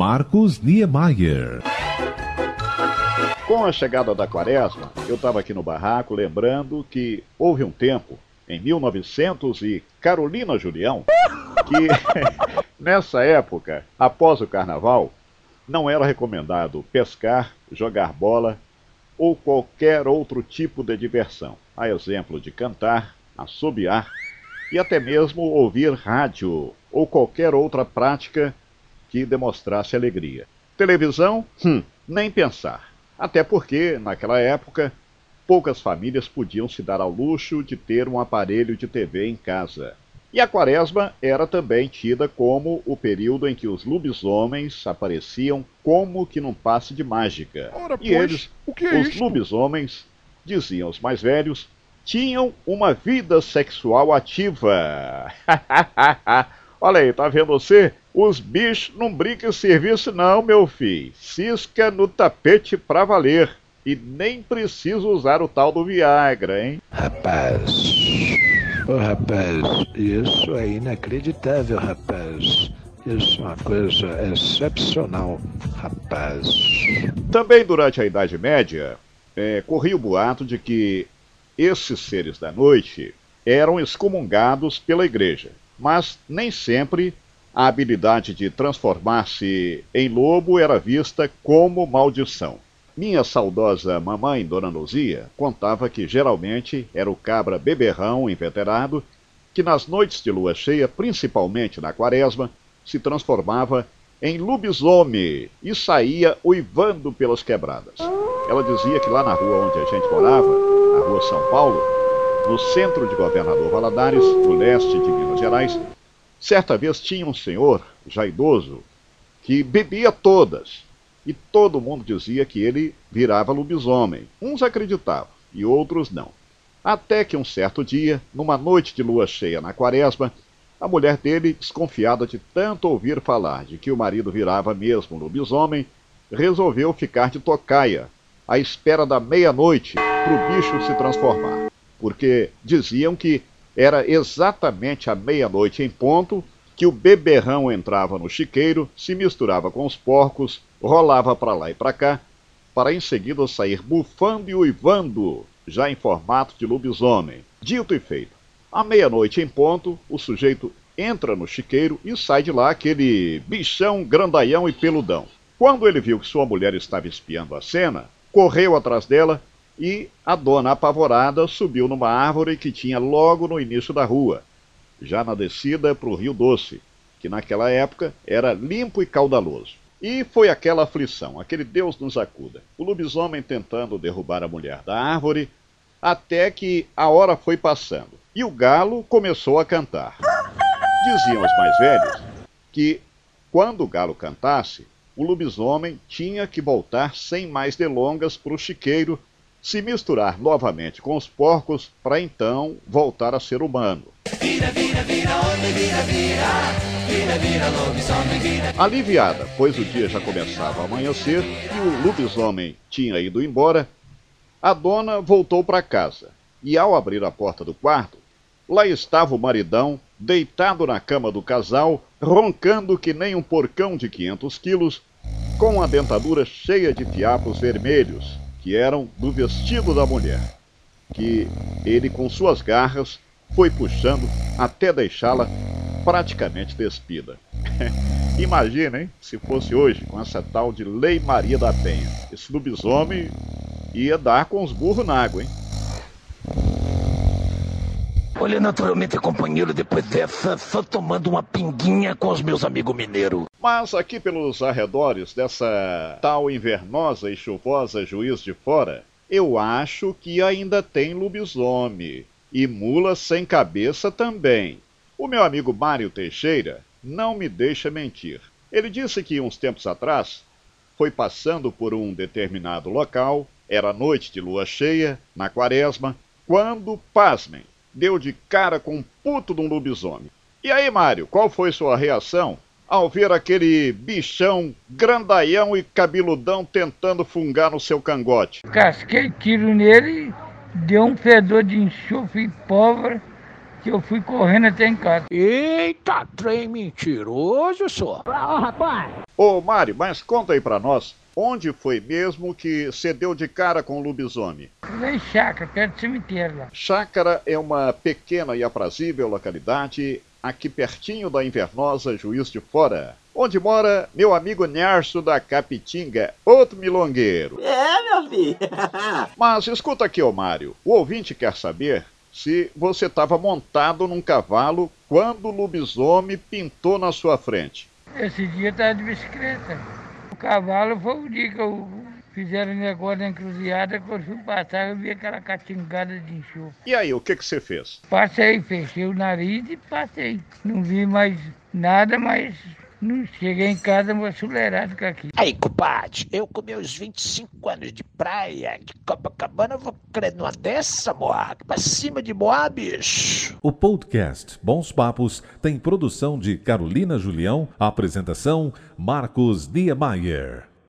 Marcos Niemeyer. Com a chegada da quaresma, eu estava aqui no barraco lembrando que houve um tempo, em 1900 e Carolina Julião, que nessa época, após o carnaval, não era recomendado pescar, jogar bola ou qualquer outro tipo de diversão, a exemplo de cantar, assobiar e até mesmo ouvir rádio ou qualquer outra prática que demonstrasse alegria. Televisão? Hum, nem pensar. Até porque, naquela época, poucas famílias podiam se dar ao luxo de ter um aparelho de TV em casa. E a quaresma era também tida como o período em que os lobisomens apareciam como que num passe de mágica. Ora, e pois, eles, o que é os isto? lobisomens, diziam os mais velhos, tinham uma vida sexual ativa. Olha aí, tá vendo você? Os bichos não brincam em serviço não, meu filho. Cisca no tapete pra valer. E nem precisa usar o tal do Viagra, hein? Rapaz, ô rapaz, isso é inacreditável, rapaz. Isso é uma coisa excepcional, rapaz. Também durante a Idade Média, é, corria o boato de que esses seres da noite eram excomungados pela igreja, mas nem sempre a habilidade de transformar-se em lobo era vista como maldição. Minha saudosa mamãe, Dona Luzia, contava que geralmente era o cabra beberrão inveterado que nas noites de lua cheia, principalmente na quaresma, se transformava em lobisomem e saía uivando pelas quebradas. Ela dizia que lá na rua onde a gente morava, a rua São Paulo, no centro de Governador Valadares, no leste de Minas Gerais, certa vez tinha um senhor, já idoso, que bebia todas. E todo mundo dizia que ele virava lobisomem. Uns acreditavam e outros não. Até que um certo dia, numa noite de lua cheia na quaresma, a mulher dele, desconfiada de tanto ouvir falar de que o marido virava mesmo lobisomem, resolveu ficar de tocaia, à espera da meia-noite, para o bicho se transformar. Porque diziam que era exatamente à meia-noite em ponto que o beberrão entrava no chiqueiro, se misturava com os porcos, rolava para lá e para cá, para em seguida sair bufando e uivando, já em formato de lobisomem. Dito e feito. À meia-noite em ponto, o sujeito entra no chiqueiro e sai de lá aquele bichão grandaião e peludão. Quando ele viu que sua mulher estava espiando a cena, correu atrás dela e a dona, apavorada, subiu numa árvore que tinha logo no início da rua, já na descida para o Rio Doce, que naquela época era limpo e caudaloso. E foi aquela aflição, aquele Deus nos acuda. O lobisomem tentando derrubar a mulher da árvore, até que a hora foi passando. E o galo começou a cantar. Diziam os mais velhos que, quando o galo cantasse, o lobisomem tinha que voltar sem mais delongas para o chiqueiro, se misturar novamente com os porcos, para então voltar a ser humano. Vira, vira, vira, homem, vira, vira. Vira, vira, lobisomem, vira. Aliviada, pois o dia já começava a amanhecer e o lobisomem tinha ido embora, a dona voltou para casa e, ao abrir a porta do quarto, lá estava o maridão deitado na cama do casal, roncando que nem um porcão de 500 quilos, com a dentadura cheia de fiapos vermelhos, que eram do vestido da mulher, que ele, com suas garras, foi puxando até deixá-la praticamente despida. Imagina, hein, se fosse hoje, com essa tal de Lei Maria da Penha. Esse lobisomem ia dar com os burros na água, hein? Olha, naturalmente, companheiro, depois dessa, só tomando uma pinguinha com os meus amigos mineiros. Mas aqui pelos arredores dessa tal invernosa e chuvosa Juiz de Fora, eu acho que ainda tem lobisomem. E mula sem cabeça também. O meu amigo Mário Teixeira não me deixa mentir. Ele disse que uns tempos atrás foi passando por um determinado local, era noite de lua cheia, na quaresma, quando, pasmem, deu de cara com um puto de um lobisomem. E aí, Mário, qual foi sua reação ao ver aquele bichão grandaião e cabeludão tentando fungar no seu cangote? Casquei tiro nele, deu um fedor de enxofre e pólvora que eu fui correndo até em casa. Eita, trem mentiroso, só. Ô, Mário, mas conta aí pra nós, onde foi mesmo que você deu de cara com o lobisomem? Lá em chácara, perto do cemitério lá. Chácara é uma pequena e aprazível localidade aqui pertinho da Invernosa Juiz de Fora, onde mora meu amigo Nerso da Capitinga, outro milongueiro. É, meu filho. Mas escuta aqui, ô Mário, o ouvinte quer saber se você estava montado num cavalo quando o lobisomem pintou na sua frente. Esse dia eu tava de bicicleta. O cavalo foi o dia que eu fizeram negócio na encruzilhada, quando eu fui passar, eu vi aquela catingada de enxofre. E aí, o que que você fez? Passei, fechei o nariz e passei. Não vi mais nada, mas não cheguei em casa, acelerado com aqui. Aí, compadre, eu com meus 25 anos de praia, de Copacabana, vou crer numa dessa, moa. Pra cima de moa, bicho. O podcast Bons Papos tem produção de Carolina Julião, apresentação Marcos Niemeyer.